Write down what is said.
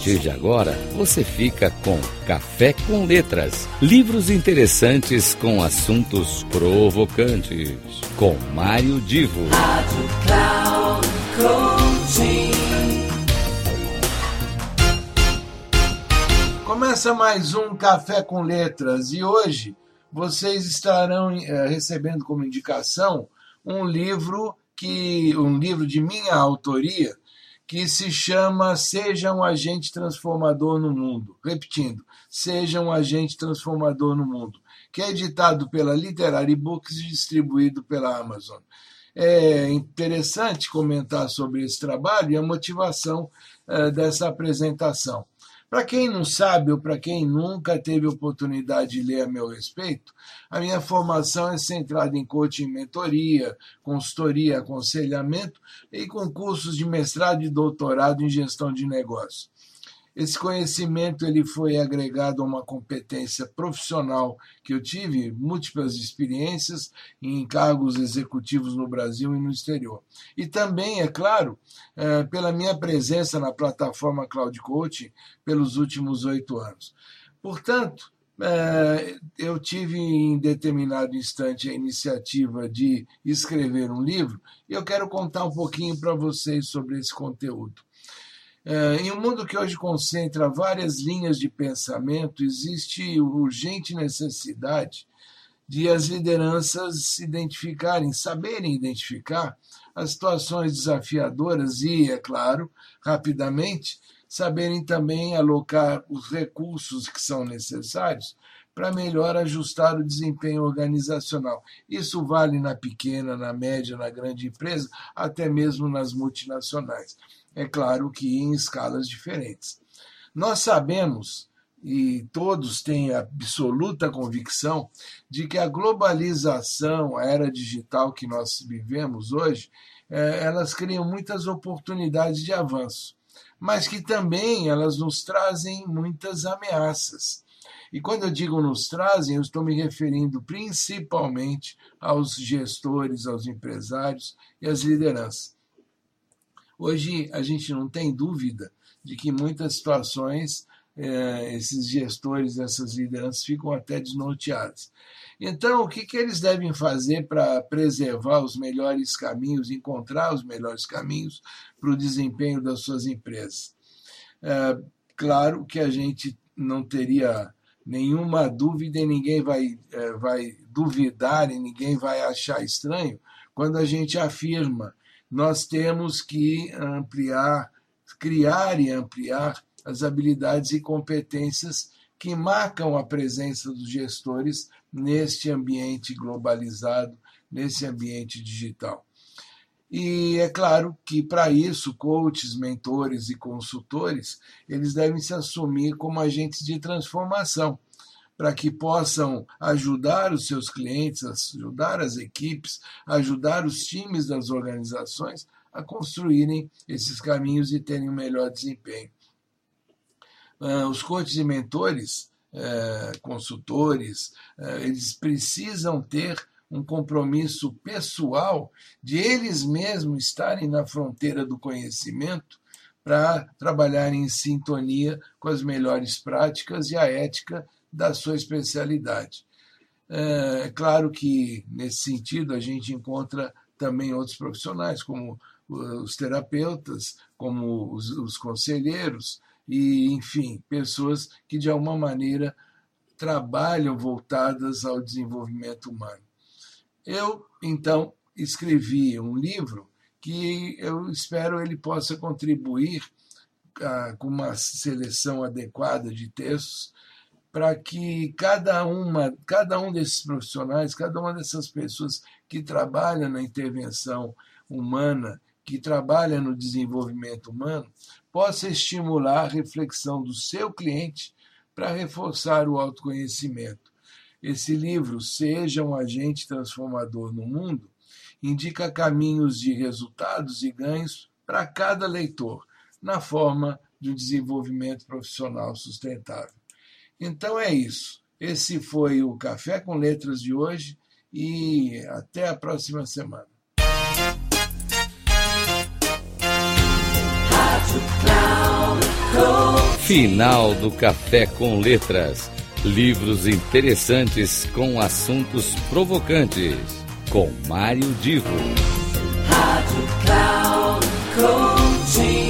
partir de agora, você fica com Café com Letras. Livros interessantes com assuntos provocantes. Com Mário Divo. Rádio Cloud Começa mais um Café com Letras e hoje vocês estarão é, recebendo como indicação um livro que um livro de minha autoria que se chama Seja um Agente Transformador no Mundo. Repetindo, Seja um Agente Transformador no Mundo, que é editado pela Literary Books e distribuído pela Amazon. É interessante comentar sobre esse trabalho e a motivação uh, dessa apresentação. Para quem não sabe ou para quem nunca teve oportunidade de ler a meu respeito, a minha formação é centrada em coaching mentoria, consultoria, aconselhamento e com cursos de mestrado e doutorado em gestão de negócios. Esse conhecimento ele foi agregado a uma competência profissional que eu tive, múltiplas experiências em cargos executivos no Brasil e no exterior. E também, é claro, é, pela minha presença na plataforma Cloud Coaching pelos últimos oito anos. Portanto, é, eu tive em determinado instante a iniciativa de escrever um livro e eu quero contar um pouquinho para vocês sobre esse conteúdo. É, em um mundo que hoje concentra várias linhas de pensamento, existe urgente necessidade de as lideranças se identificarem, saberem identificar as situações desafiadoras e, é claro, rapidamente, saberem também alocar os recursos que são necessários para melhor ajustar o desempenho organizacional. Isso vale na pequena, na média, na grande empresa, até mesmo nas multinacionais é claro que em escalas diferentes. Nós sabemos, e todos têm absoluta convicção, de que a globalização, a era digital que nós vivemos hoje, é, elas criam muitas oportunidades de avanço, mas que também elas nos trazem muitas ameaças. E quando eu digo nos trazem, eu estou me referindo principalmente aos gestores, aos empresários e às lideranças. Hoje a gente não tem dúvida de que em muitas situações eh, esses gestores, essas lideranças ficam até desnorteados. Então, o que, que eles devem fazer para preservar os melhores caminhos, encontrar os melhores caminhos para o desempenho das suas empresas? É, claro que a gente não teria nenhuma dúvida e ninguém vai, é, vai duvidar e ninguém vai achar estranho quando a gente afirma nós temos que ampliar, criar e ampliar as habilidades e competências que marcam a presença dos gestores neste ambiente globalizado, nesse ambiente digital. E é claro que para isso, coaches, mentores e consultores, eles devem se assumir como agentes de transformação para que possam ajudar os seus clientes, ajudar as equipes, ajudar os times das organizações a construírem esses caminhos e terem um melhor desempenho. Ah, os coaches e mentores, eh, consultores, eh, eles precisam ter um compromisso pessoal de eles mesmos estarem na fronteira do conhecimento para trabalhar em sintonia com as melhores práticas e a ética da sua especialidade. É claro que, nesse sentido, a gente encontra também outros profissionais, como os terapeutas, como os, os conselheiros, e, enfim, pessoas que, de alguma maneira, trabalham voltadas ao desenvolvimento humano. Eu, então, escrevi um livro que eu espero ele possa contribuir ah, com uma seleção adequada de textos para que cada uma, cada um desses profissionais, cada uma dessas pessoas que trabalham na intervenção humana, que trabalha no desenvolvimento humano, possa estimular a reflexão do seu cliente para reforçar o autoconhecimento. Esse livro, Seja um Agente Transformador no Mundo, indica caminhos de resultados e ganhos para cada leitor, na forma de um desenvolvimento profissional sustentável. Então é isso. Esse foi o Café com Letras de hoje e até a próxima semana. Rádio Final do Café com Letras. Livros interessantes com assuntos provocantes. Com Mário Divo. Rádio Cloud Coaching.